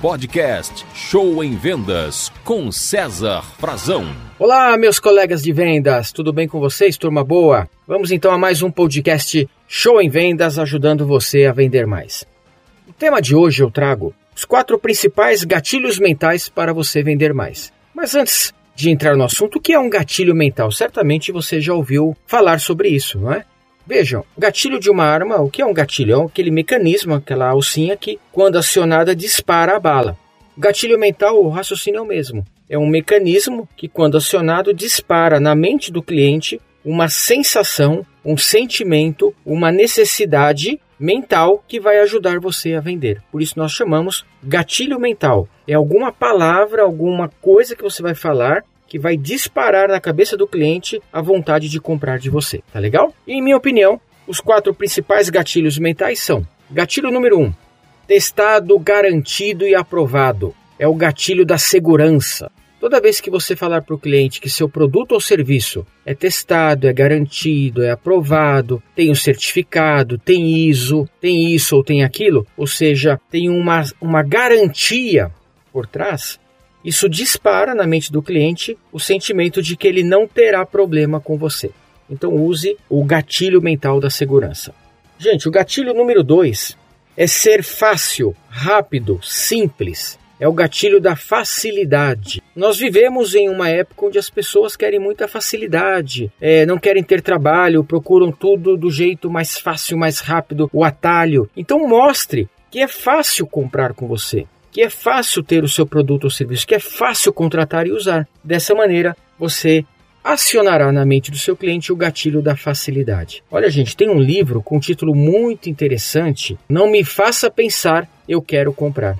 podcast Show em Vendas com César Frazão. Olá, meus colegas de vendas, tudo bem com vocês, turma boa? Vamos então a mais um podcast Show em Vendas ajudando você a vender mais. O tema de hoje eu trago os quatro principais gatilhos mentais para você vender mais. Mas antes de entrar no assunto, o que é um gatilho mental? Certamente você já ouviu falar sobre isso, não é? Vejam, gatilho de uma arma, o que é um gatilho? É aquele mecanismo, aquela alcinha que, quando acionada, dispara a bala. Gatilho mental, o raciocínio é o mesmo. É um mecanismo que, quando acionado, dispara na mente do cliente uma sensação, um sentimento, uma necessidade mental que vai ajudar você a vender. Por isso nós chamamos gatilho mental. É alguma palavra, alguma coisa que você vai falar que vai disparar na cabeça do cliente a vontade de comprar de você, tá legal? E, em minha opinião, os quatro principais gatilhos mentais são: gatilho número um, testado, garantido e aprovado. É o gatilho da segurança. Toda vez que você falar para o cliente que seu produto ou serviço é testado, é garantido, é aprovado, tem o um certificado, tem ISO, tem isso ou tem aquilo, ou seja, tem uma, uma garantia por trás, isso dispara na mente do cliente o sentimento de que ele não terá problema com você. Então use o gatilho mental da segurança. Gente, o gatilho número 2 é ser fácil, rápido, simples. É o gatilho da facilidade. Nós vivemos em uma época onde as pessoas querem muita facilidade, é, não querem ter trabalho, procuram tudo do jeito mais fácil, mais rápido, o atalho. Então mostre que é fácil comprar com você que é fácil ter o seu produto ou serviço, que é fácil contratar e usar. Dessa maneira, você acionará na mente do seu cliente o gatilho da facilidade. Olha, gente, tem um livro com um título muito interessante. Não me faça pensar, eu quero comprar.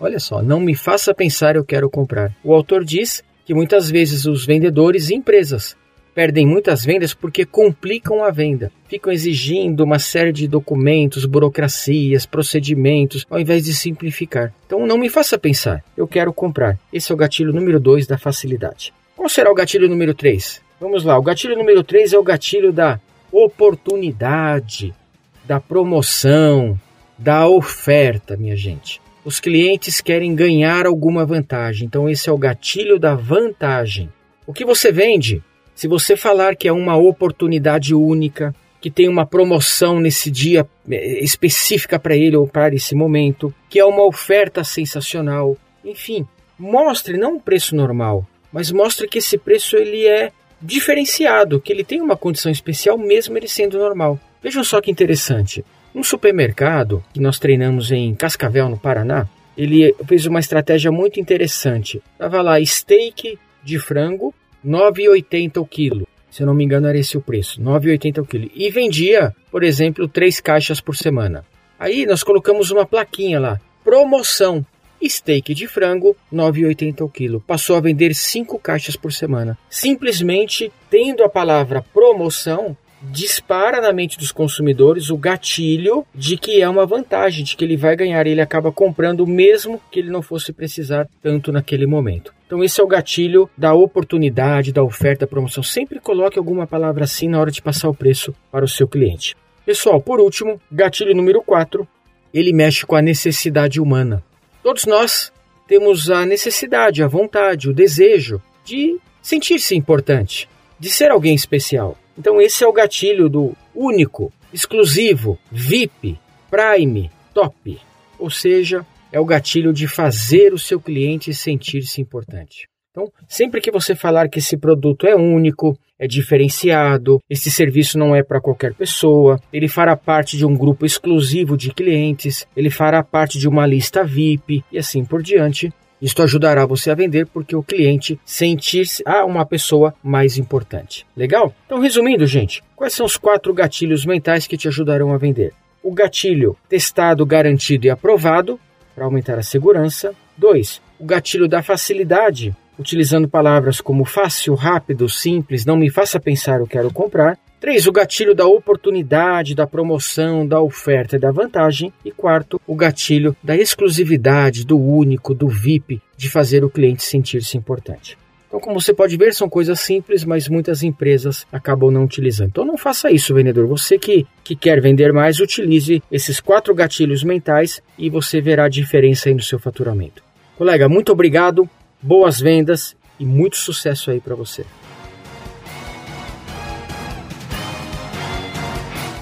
Olha só, não me faça pensar, eu quero comprar. O autor diz que muitas vezes os vendedores e empresas perdem muitas vendas porque complicam a venda. Ficam exigindo uma série de documentos, burocracias, procedimentos, ao invés de simplificar. Então não me faça pensar, eu quero comprar. Esse é o gatilho número 2 da facilidade. Qual será o gatilho número 3? Vamos lá, o gatilho número 3 é o gatilho da oportunidade, da promoção, da oferta, minha gente. Os clientes querem ganhar alguma vantagem, então esse é o gatilho da vantagem. O que você vende se você falar que é uma oportunidade única, que tem uma promoção nesse dia é, específica para ele ou para esse momento, que é uma oferta sensacional, enfim, mostre não um preço normal, mas mostre que esse preço ele é diferenciado, que ele tem uma condição especial mesmo ele sendo normal. Vejam só que interessante. Um supermercado que nós treinamos em Cascavel, no Paraná, ele fez uma estratégia muito interessante. Tava lá steak de frango 9,80 o quilo. Se eu não me engano, era esse o preço, 9,80 o quilo. E vendia, por exemplo, três caixas por semana. Aí nós colocamos uma plaquinha lá, promoção, steak de frango, 9,80 o quilo. Passou a vender cinco caixas por semana. Simplesmente tendo a palavra promoção, dispara na mente dos consumidores o gatilho de que é uma vantagem, de que ele vai ganhar. Ele acaba comprando mesmo que ele não fosse precisar tanto naquele momento. Então esse é o gatilho da oportunidade, da oferta, da promoção. Sempre coloque alguma palavra assim na hora de passar o preço para o seu cliente. Pessoal, por último, gatilho número 4, ele mexe com a necessidade humana. Todos nós temos a necessidade, a vontade, o desejo de sentir-se importante, de ser alguém especial. Então esse é o gatilho do único, exclusivo, VIP, Prime, Top. Ou seja, é o gatilho de fazer o seu cliente sentir-se importante. Então, sempre que você falar que esse produto é único, é diferenciado, esse serviço não é para qualquer pessoa, ele fará parte de um grupo exclusivo de clientes, ele fará parte de uma lista VIP e assim por diante. Isto ajudará você a vender porque o cliente sentir-se a uma pessoa mais importante. Legal? Então, resumindo, gente, quais são os quatro gatilhos mentais que te ajudarão a vender? O gatilho testado, garantido e aprovado para aumentar a segurança. 2. O gatilho da facilidade, utilizando palavras como fácil, rápido, simples, não me faça pensar eu quero comprar. 3. O gatilho da oportunidade, da promoção, da oferta e da vantagem. E quarto, o gatilho da exclusividade, do único, do VIP, de fazer o cliente sentir-se importante. Então, como você pode ver, são coisas simples, mas muitas empresas acabam não utilizando. Então, não faça isso, vendedor. Você que, que quer vender mais, utilize esses quatro gatilhos mentais e você verá a diferença aí no seu faturamento. Colega, muito obrigado, boas vendas e muito sucesso aí para você.